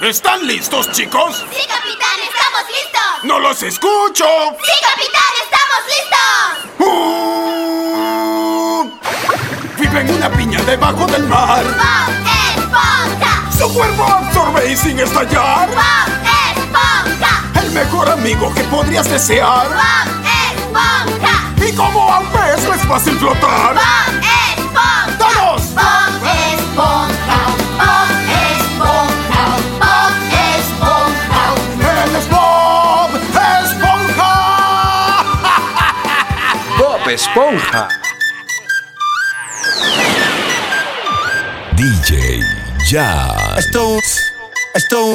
¿Están listos, chicos? Sí, capitán, estamos listos. ¡No los escucho! Sí, capitán, estamos listos. Vive en una piña debajo del mar. ¡Bob Esponja! Su cuerpo absorbe y sin estallar. ¡Bob Esponja! El mejor amigo que podrías desear. ¡Bob Esponja! Y como al pez es fácil flotar. ¡Bob Bob Esponja. DJ Jazz. Esto esto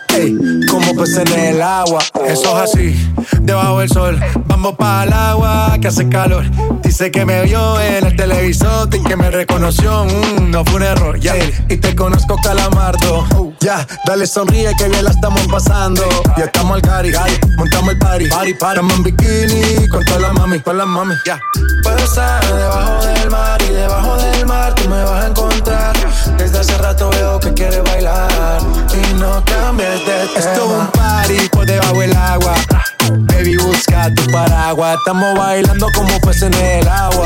Ey, como peces en el agua. Eso es así, debajo del sol. Vamos para el agua que hace calor. Dice que me vio en el televisor y que me reconoció. Mm, no fue un error, ya. Y te conozco, calamardo. Ya, dale sonríe que bien la estamos pasando. Ya estamos al cari, montamos el party. Party, party. Estamos en bikini con todas las mami, con las mami, ya. Puedo estar debajo del mar y debajo del mar tú me vas a encontrar. Desde hace rato veo que quieres bailar y no cambies de tema. Esto es un party por debajo del agua. Baby, busca tu paraguas. Estamos bailando como peces en el agua.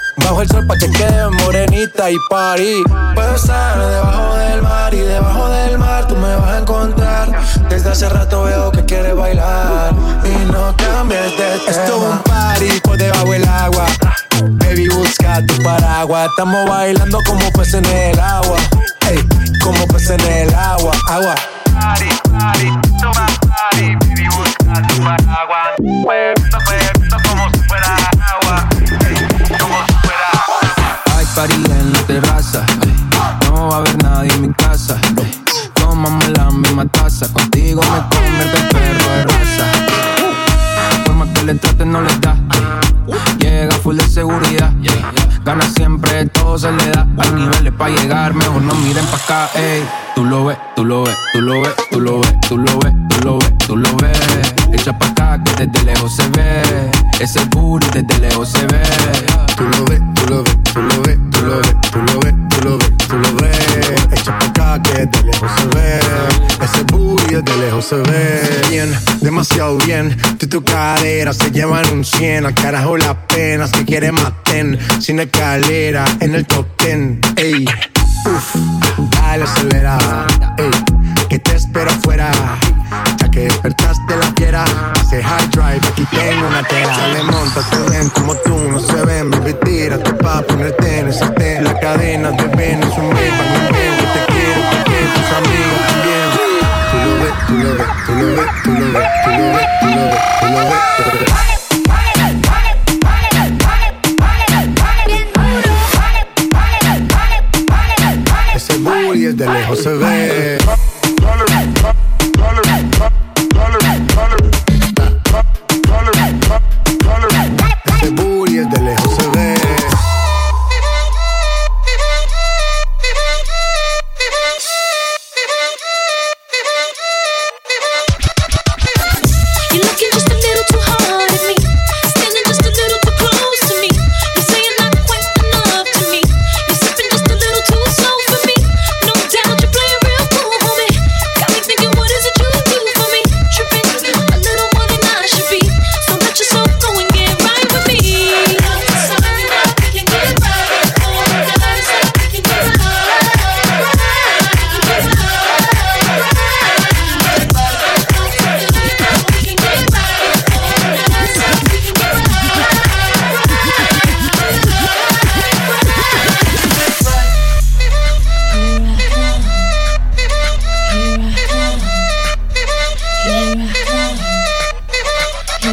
Bajo el sol pa' que quede morenita y party. Puedo estar debajo del mar y debajo del mar tú me vas a encontrar. Desde hace rato veo que quieres bailar y no cambies de tema. Esto es un party por debajo del agua. Baby, busca tu paraguas. Estamos bailando como peces en el agua. Ey, como peces en el agua. Agua. Party, party, toma party. Baby, busca tu paraguas. Party en la terraza. No va a haber nadie en mi casa. Tomamos la misma taza. Contigo me convierto en perro de raza. La forma que le trate no le da. Llega full de seguridad. Gana siempre, todo se le da. Hay niveles para llegar, mejor no miren pa' acá. Tú lo ves, tú lo ves, tú lo ves, tú lo ves, tú lo ves, tú lo ves, tú lo ves. Echa pa' acá que desde lejos se ve. Ese booty desde lejos se ve. Tú lo ves, tú lo ves, tú lo ves, tú lo ves, tú lo ves, tú lo ves, tú lo ves. Echa pa' acá que de lejos se ve. Ese booty desde lejos se ve. Bien, demasiado bien. Tú y tu cadera se llevan un 100. Al carajo las penas que quiere maten. Sin escalera en el top. Ey, uff, dale acelera. Ey, que te espero afuera. Ya que despertaste la fiera. Hace high drive, aquí tengo una tela. Dale, montate ven como tú no se ven. Baby, tírate pa' ponerte en ese ten. La cadena de ven es un ven. Que te quiero, porque tus amigos también. Tú lo ves, tú lo ves, tú lo ves,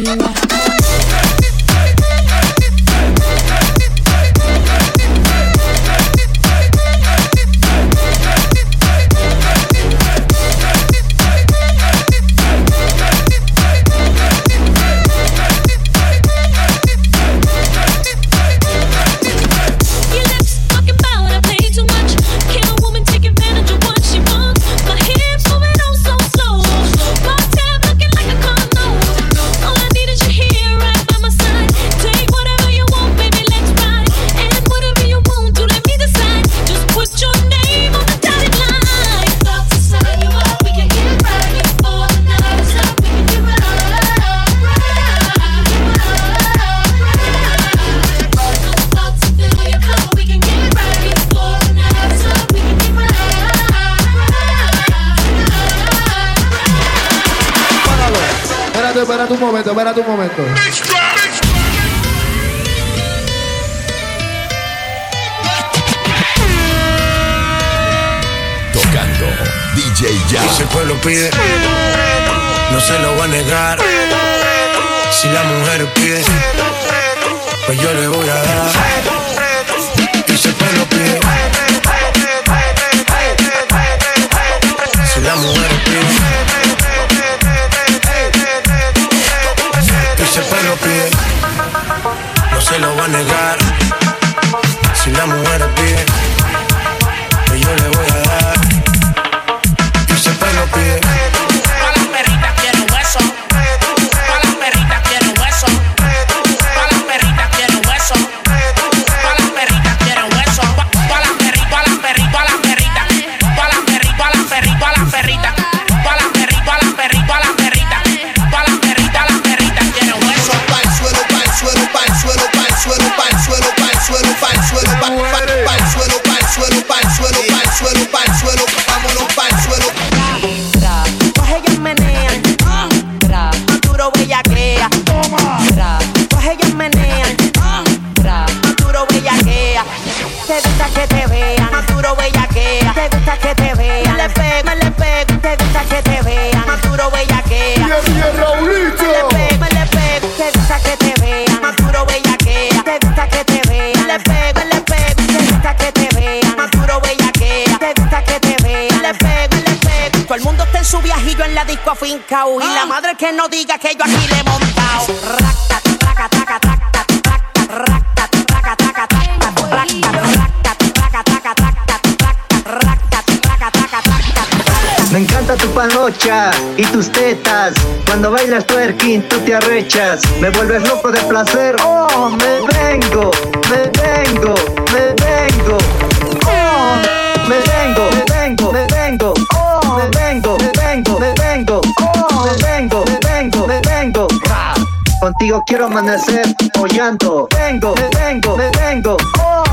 you. espérate un momento. Tocando DJ Ya. Si el pueblo pide, no se lo voy a negar. Si la mujer pide, pues yo le voy en su viajillo en la disco afincao. Y la ah. madre que no diga que yo aquí le he montao. Me encanta tu panocha y tus tetas. Cuando bailas twerking, tú te arrechas. Me vuelves loco de placer. Oh, me vengo, me vengo, me vengo. Contigo quiero amanecer hollando. Vengo, me vengo, me vengo.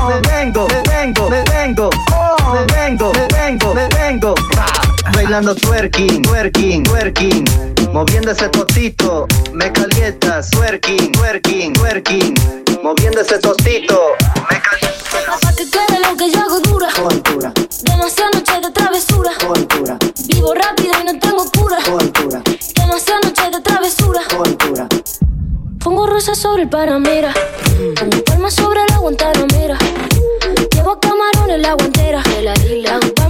Me vengo, me vengo, me vengo. Me vengo, me vengo, me vengo. Bailando twerking, twerking, twerking. Moviendo ese totito, me calientas. Twerking, twerking, twerking. Moviendo ese totito, me calientas. Para que quede lo que yo hago dura. Demasiadas noches de travesura. Pongo rosas sobre el paramera. Pongo palmas sobre la guantanamera. Llevo camarones en la guantera. De la isla. Pa'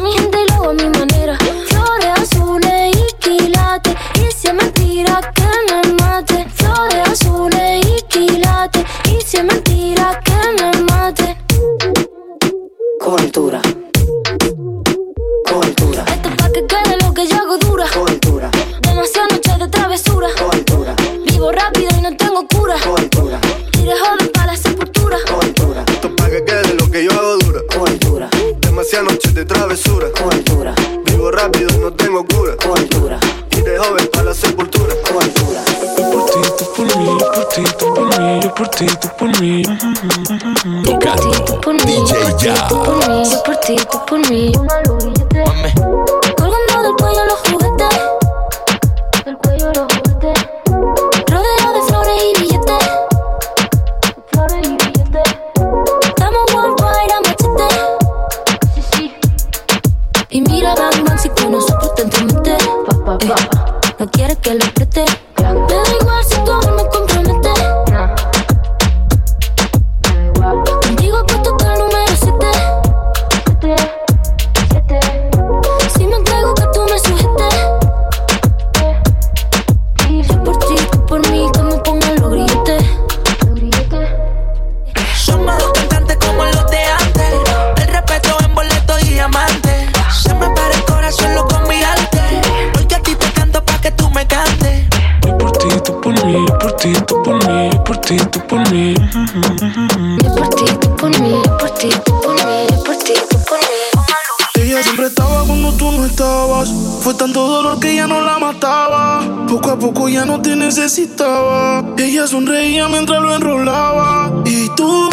ya no te necesitaba. Ella sonreía mientras lo enrolaba. Y tú,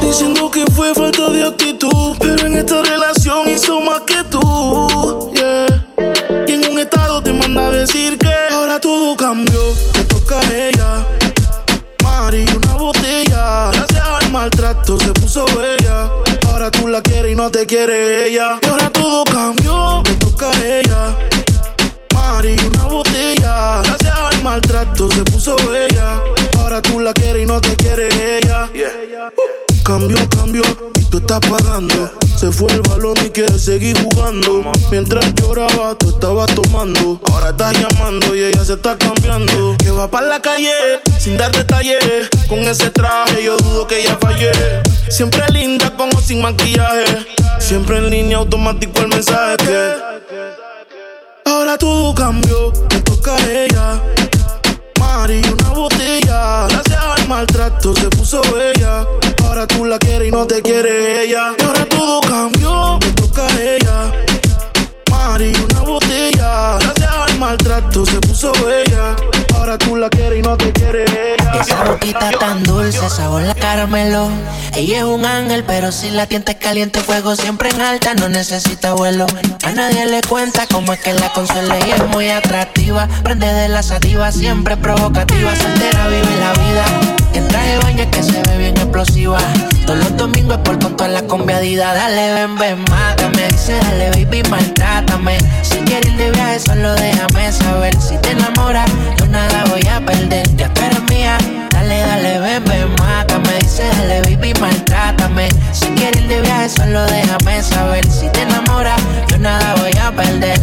diciendo que fue falta de actitud. Pero en esta relación hizo más que tú. Yeah. Y en un estado te manda a decir que ahora todo cambió. Te toca a ella. Mari, una botella. Gracias al maltrato se puso bella. Ahora tú la quieres y no te quiere ella. Y ahora todo cambió. Te toca a ella. Mari, una maltrato se puso bella. Ahora tú la quieres y no te quiere ella. Cambio, cambio, y tú estás pagando. Se fue el balón y quiere seguir jugando. Mientras lloraba, tú estabas tomando. Ahora estás llamando y ella se está cambiando. Que va para la calle sin dar detalles. Con ese traje yo dudo que ella fallé. Siempre linda con o sin maquillaje. Siempre en línea automático el mensaje que. Ahora todo cambió, me toca a ella. Mari, una botella. Gracias al maltrato se puso bella. Ahora tú la quieres y no te quiere ella. Y ahora todo cambió, me toca a ella. Mari, una botella. Gracias al maltrato se puso bella. Esa boquita tan dulce, sabor la caramelo. Ella es un ángel, pero si la tienta es caliente, fuego siempre en alta, no necesita vuelo. A nadie le cuenta cómo es que la consuela y es muy atractiva. Prende de la sativa, siempre provocativa. Soltera vive la vida. En traje de baño que se ve bien explosiva. Todos los domingos por con toda la conviadida. Dale, ven, ven, mátame. Dice, dale, baby, maltrátame. Si quieres ir de viaje, solo déjame saber. Si te enamoras, yo nada voy a perder. Ya tú eres mía. Dale, dale, ven, ven, mátame. Dice, dale, baby, maltrátame. Si quieres ir de viaje, solo déjame saber. Si te enamoras, yo nada voy a perder.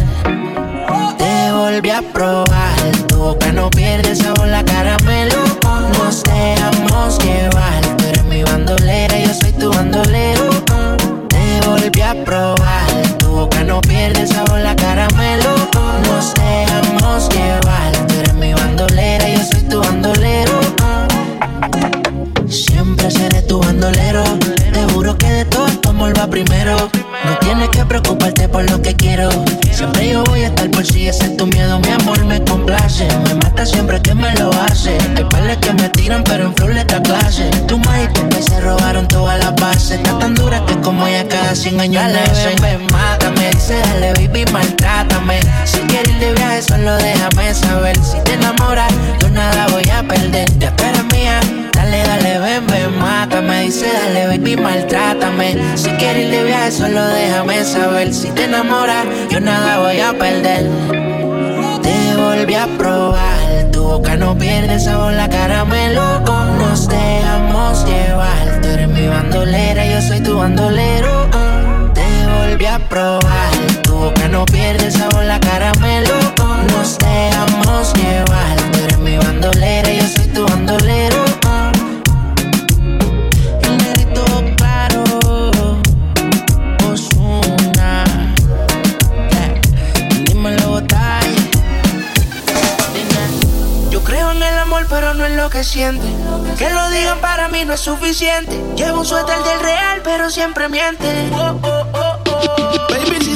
Te volví a probar, tu boca no pierde sabor, la caramelo. Nos dejamos llevar, yo nada voy a perder. Te volví a probar, tu boca no pierde sabor, la caramelo. Nos dejamos llevar, tú eres mi bandolera, yo soy tu bandolero. Te volví a probar, tu boca no pierde sabor, la caramelo. Que siente. Que lo digan para mí no es suficiente. Llevo un suéter del real, pero siempre miente. Oh, oh, oh, oh. Baby,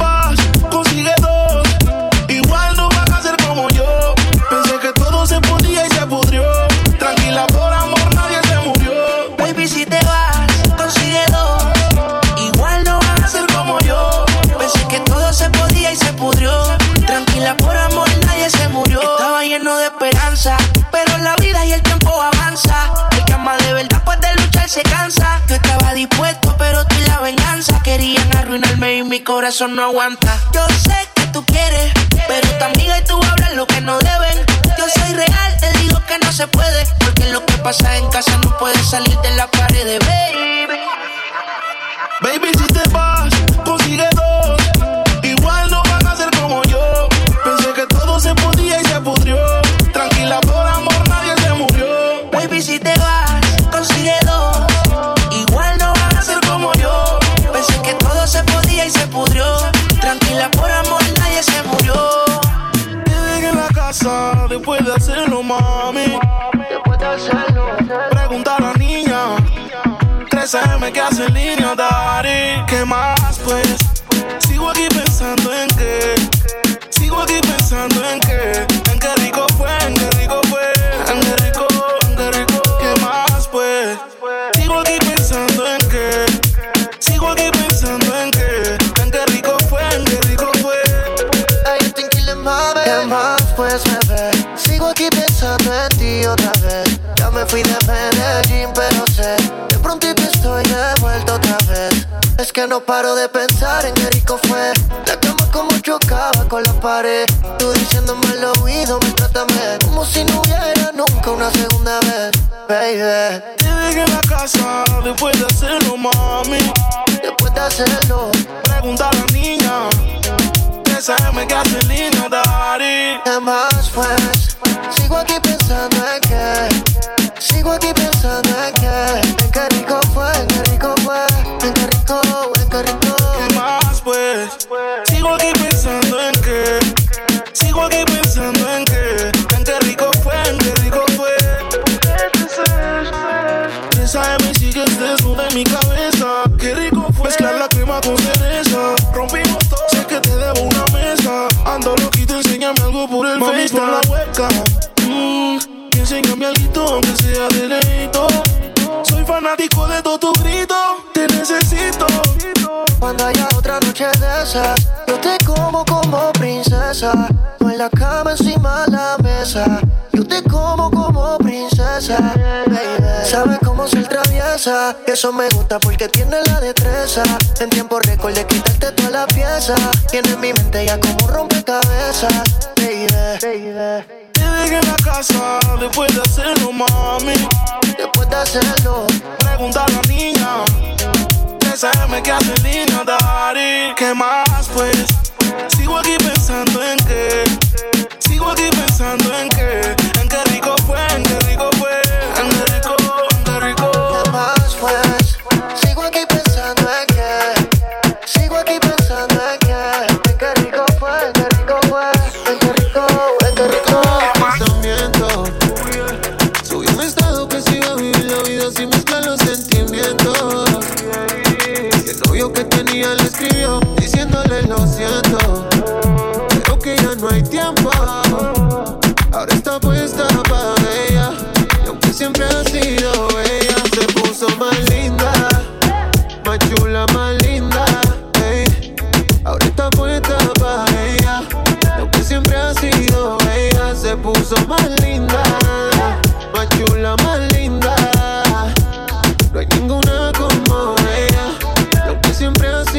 Por amor, nadie se murió. Estaba lleno de esperanza, pero la vida y el tiempo avanza. El que de verdad, pues de luchar se cansa. Yo estaba dispuesto, pero tú y la venganza querían arruinarme y mi corazón no aguanta. Yo sé que tú quieres, pero tu amiga y tú hablan lo que no deben. Yo soy real, te digo que no se puede, porque lo que pasa en casa no puede salir de la pared, baby. Baby, si te vas, consigue dos. Por amor nadie se murió. Quédate en la casa después de hacerlo, mami. Después de hacerlo. Pregunta a la niña. 3M que hace en línea, Dari. ¿Qué más, pues? Sigo aquí pensando en qué. Sigo aquí pensando en qué ti otra vez. Ya me fui de Medellín, pero sé. De prontito estoy de vuelta otra vez. Es que no paro de pensar en qué rico fue. La cama como chocaba con la pared. Tú diciéndome al oído, me trátame como si no hubiera nunca una segunda vez, baby. Te dejé en la casa después de hacerlo, mami. Después de hacerlo, Pregunta a la niña. 3AM que hace línea, Dari. ¿qué más pues? Sigo aquí pensando en que. Sigo aquí pensando en que. En qué rico fue, en qué rico fue. En qué rico, en qué rico. ¿Qué más, pues? Sigo aquí pensando en que. Sigo aquí pensando en que. En qué rico fue, en qué rico fue. 3AM sigues desnuda en mi cabeza. Qué rico fue. Mezclar la crema con por el Mami, por la hueca. Mm, y enséñame algo aunque sea de leito. Soy fanático de todo tu grito. Te necesito. Cuando haya otra noche de esas, yo te como como princesa. No en la cama encima de la mesa. Yo te como como princesa, baby. Sabes cómo Eso me gusta porque tiene la destreza. En tiempo récord de quitarte toda la pieza. Tiene mi mente ya como rompecabezas, baby. baby. Te dejé en la casa después de hacerlo, mami. Después de hacerlo, Pregunta a la niña. 3AM que hace línea, Dari. ¿Qué más, pues? Sigo aquí pensando en que. Sigo aquí pensando en que. En qué rico fue, en qué rico fue.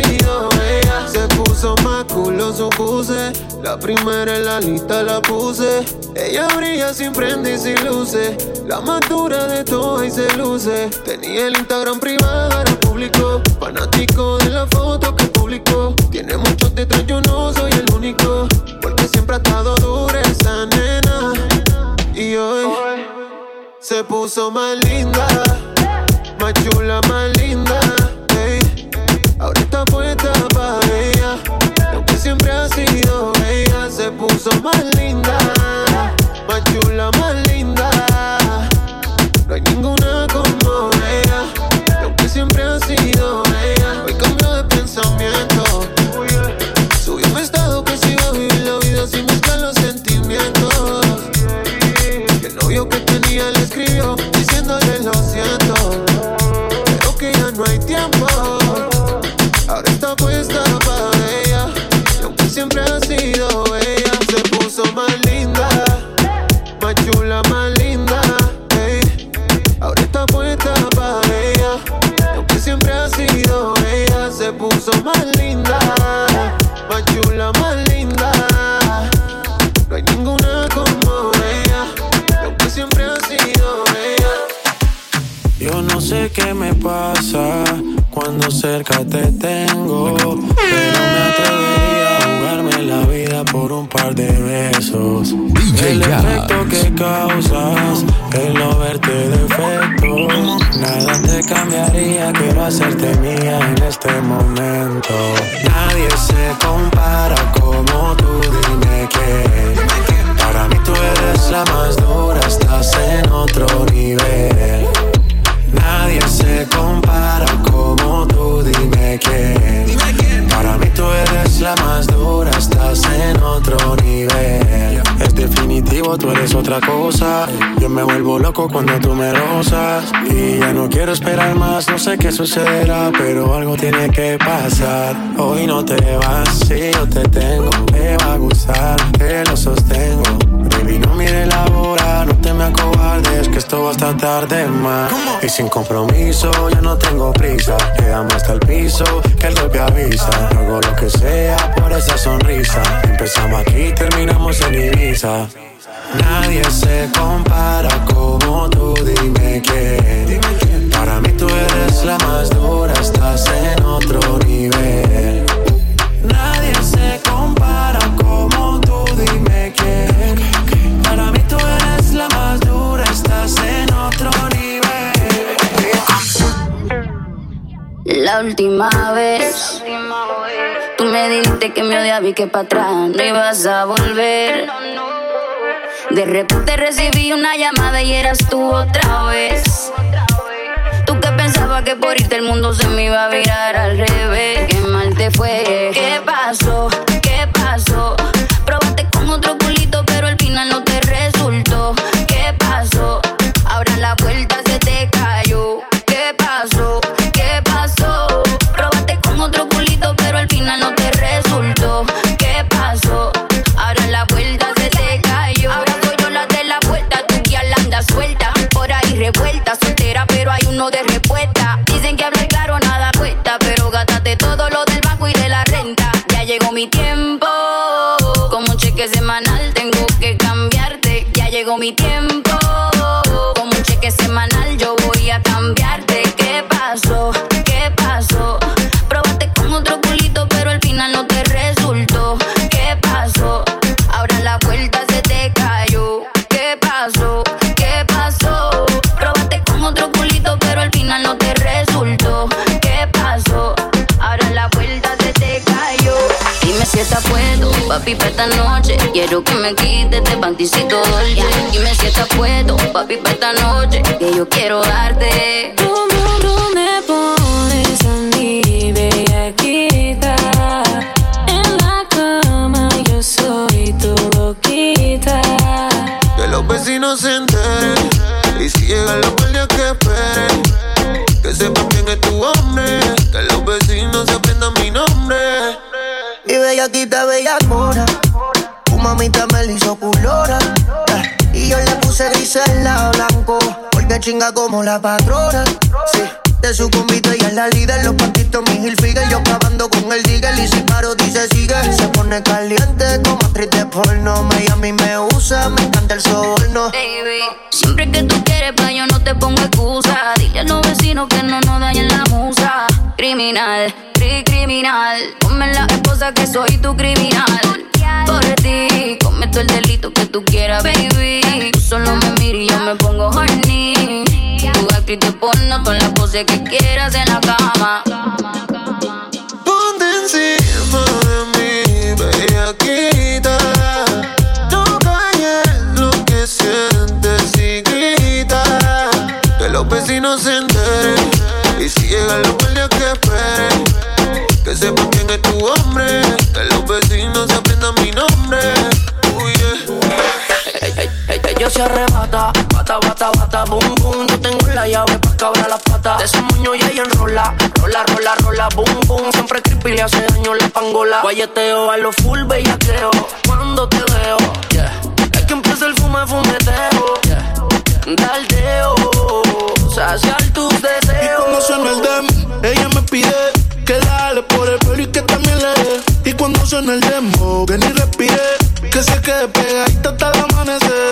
Ella, se puso más culo su puse. La primera en la lista la puse. Ella brilla sin prende y sin luces. La más dura de todas y se luce. Tenía el Instagram privado, ahora público. Fanático de la foto que publicó. Tiene muchos detrás, yo no soy el único. Porque siempre ha estado dura esa nena. Y hoy se puso más linda. Más chula, más linda. Se puso más linda. Más chula, más linda. No hay ninguna como ella. Y aunque siempre ha sido ella. Yo no sé qué me pasa cuando cerca te tengo, pero me atrevería a jugarme la vida por un par de besos. El efecto que causas, el no verte defecto, nada te cambiaría, quiero hacerte mía en este momento. Nadie se compara como tú, dime que para mí tú eres la más dura, estás en otro nivel. Nadie se compara como tú, dime quién. dime quién. Para mí tú eres la más dura, estás en otro nivel. Es definitivo, tú eres otra cosa. Yo me vuelvo loco cuando tú me rozas. Y ya no quiero esperar más, no sé qué sucederá, pero algo tiene que pasar. Hoy no te vas, si yo te tengo, te va a gustar, te lo sostengo. Baby, no mire la voz me acobardes, que esto va hasta tarde más. Y sin compromiso, ya no tengo prisa. Quedamos hasta el piso, que el golpe avisa. Hago lo que sea por esa sonrisa. Empezamos aquí, terminamos en Ibiza. Nadie se compara como tú, dime quién. Para mí tú eres la más dura, estás en otro nivel. Nadie se compara como La última vez Tú me dijiste que me odiaba y que para atrás no ibas a volver De repente recibí una llamada y eras tú otra vez Tú que pensabas que por irte el mundo se me iba a virar al revés Qué mal te fue ¿Qué pasó? ¿Qué pasó? Probaste con otro culito pero al final no te resultó ¿Qué pasó? Ahora la vuelta mi tiempo, como un cheque semanal tengo que cambiarte. Ya llegó mi tiempo, Quiero que me quites este panticito dolce. Dime si estás puesto, papi, para esta noche. Que yo quiero darte. Tú, tú, tú me pones a mí bellaquita En la cama yo soy tu boquita Que los vecinos se enteren. Y si llegan los guardias que la blanco. Porque chinga como la patrona. Sí. De su convite y es la líder, los partitos, mi Hilfiger Yo acabando con el digger y si paro dice sigue Se pone caliente como actriz de porno Miami me usa, me encanta el soborno Baby, siempre que tú quieres, pa' yo no te pongo excusa. Dile a los vecinos que no nos dañen la musa. Criminal, cri criminal. Ponme la esposa que soy tu criminal. Por ti, cometo el delito que tú quieras, baby. Tú solo me miras y yo me pongo horny. Tu actriz de porno con la pose que quieras en la cama. Ponte encima de mí, bellaquita. No calles lo que sientes y grita. Que los vecinos se enteren. Y si llegan los guardias que esperen. Que sepan quién es tu hombre. Se arrebata, bata, bata, bata, boom, boom. Yo tengo la llave pa' cabrar las patas. De ese moño y ella enrola, rola, rola, rola, boom, boom. Siempre creepy le hace daño la pangola. Guayeteo a lo full bellaqueo. Cuando te veo, yeah. Es que empieza el fume, fumeteo, yeah. Daldeo, saciar tus Y deseos. cuando suena el demo, ella me pide que la jale por el pelo y que también le dé. Y cuando suena el demo, que ni respire, que se quede pegadita hasta el amanecer.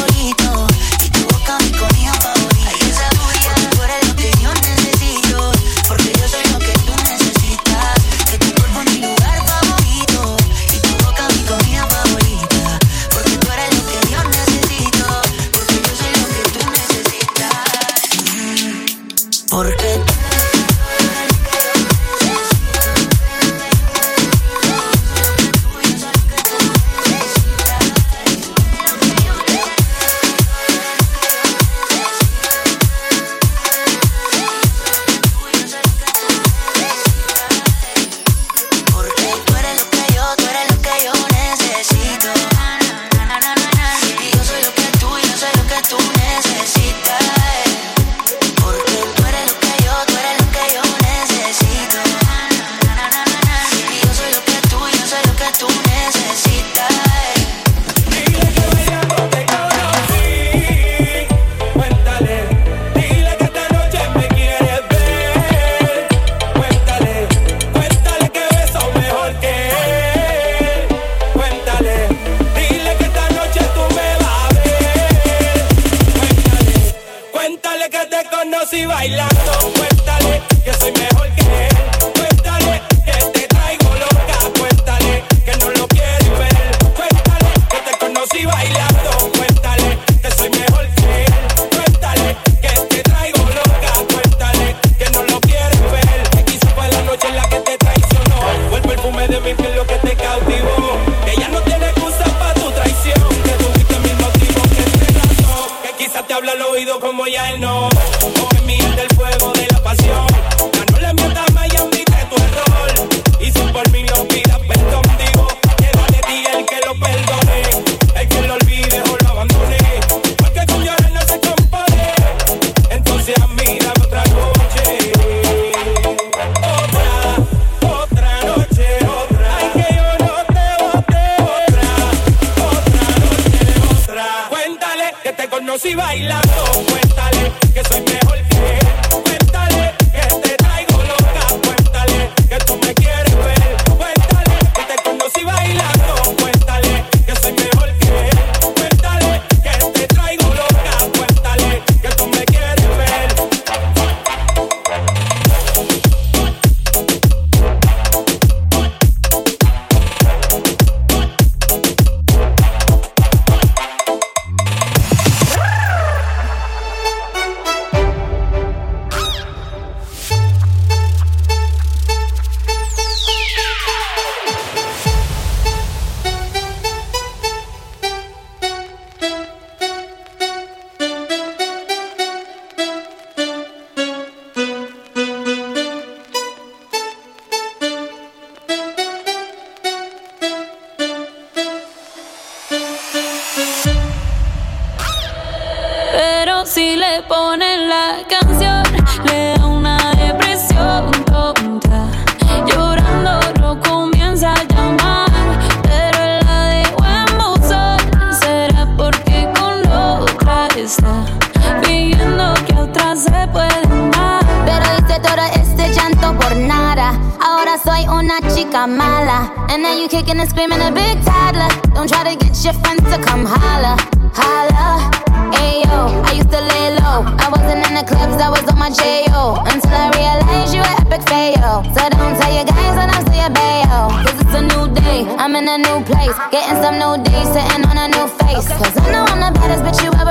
Ask your friends to come holla, holla. Ayo, I used to lay low. I wasn't in the clubs, I was on my J.O. Until I realized you were epic fail. So don't tell your guys when I'm still bail. Cause it's a new day, I'm in a new place. Getting some new days, sitting on a new face. Cause I know I'm the baddest bitch you ever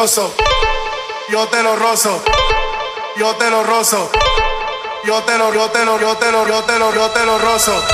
Rozo. Yo te lo rozo. Yo te lo rozo. Yo te lo, yo te lo, yo te lo, yo te lo, yo te lo rozo.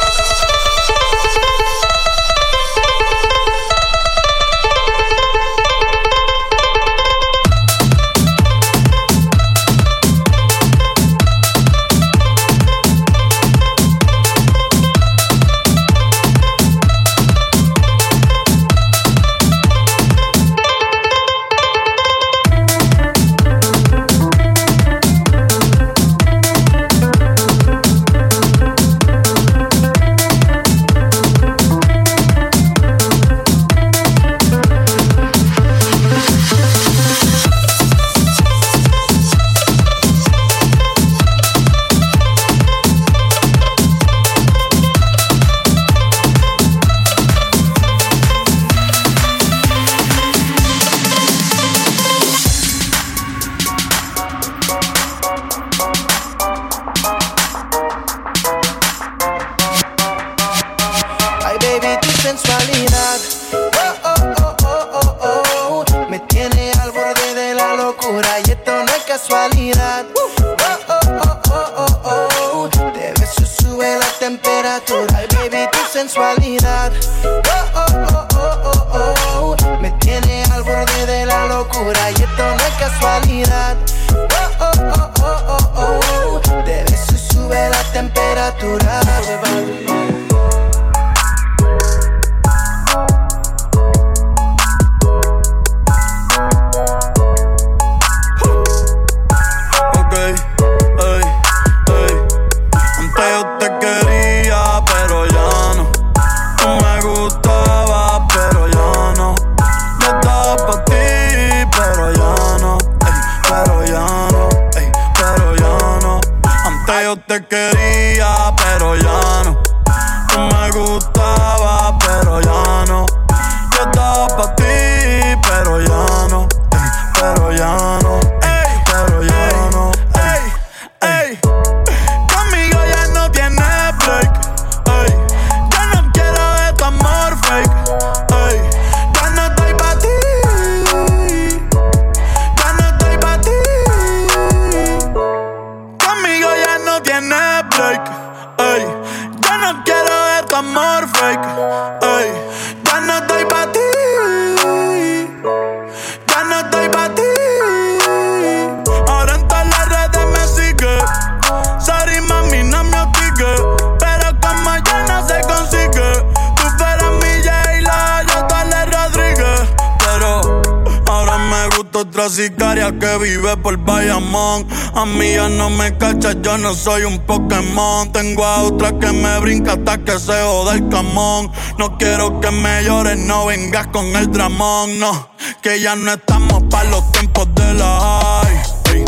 Soy un Pokémon. Tengo a otra que me brinca hasta que se joda el camón. No quiero que me llores, no vengas con el dramón, no. Que ya no estamos para los tiempos de la high.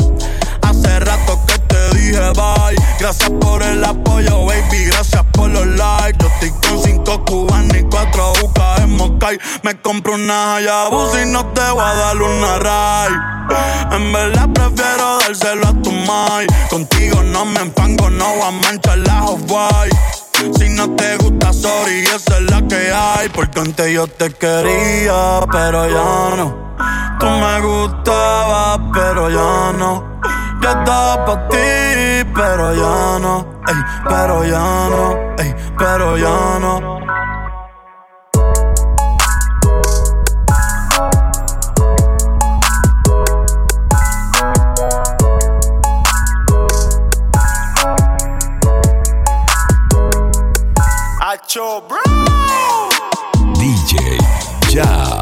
Hace rato que Gracias por el apoyo, baby. Gracias por los likes. Yo estoy con cinco cubanos y cuatro bucas en Moscay. Me compro una Hayabusa y no te voy a dar una ray. En verdad prefiero dárselo a tu mai. Contigo no me empango, no voy a manchar la off-white. Si no te gusta, sorry, esa es la que hay. Porque antes yo te quería, pero ya no. Tú me gustabas, pero ya no. Yo estaba pa' ti, pero ya no. Ey, pero ya no. Ey, pero ya no. Nacho Bro. DJ Ya.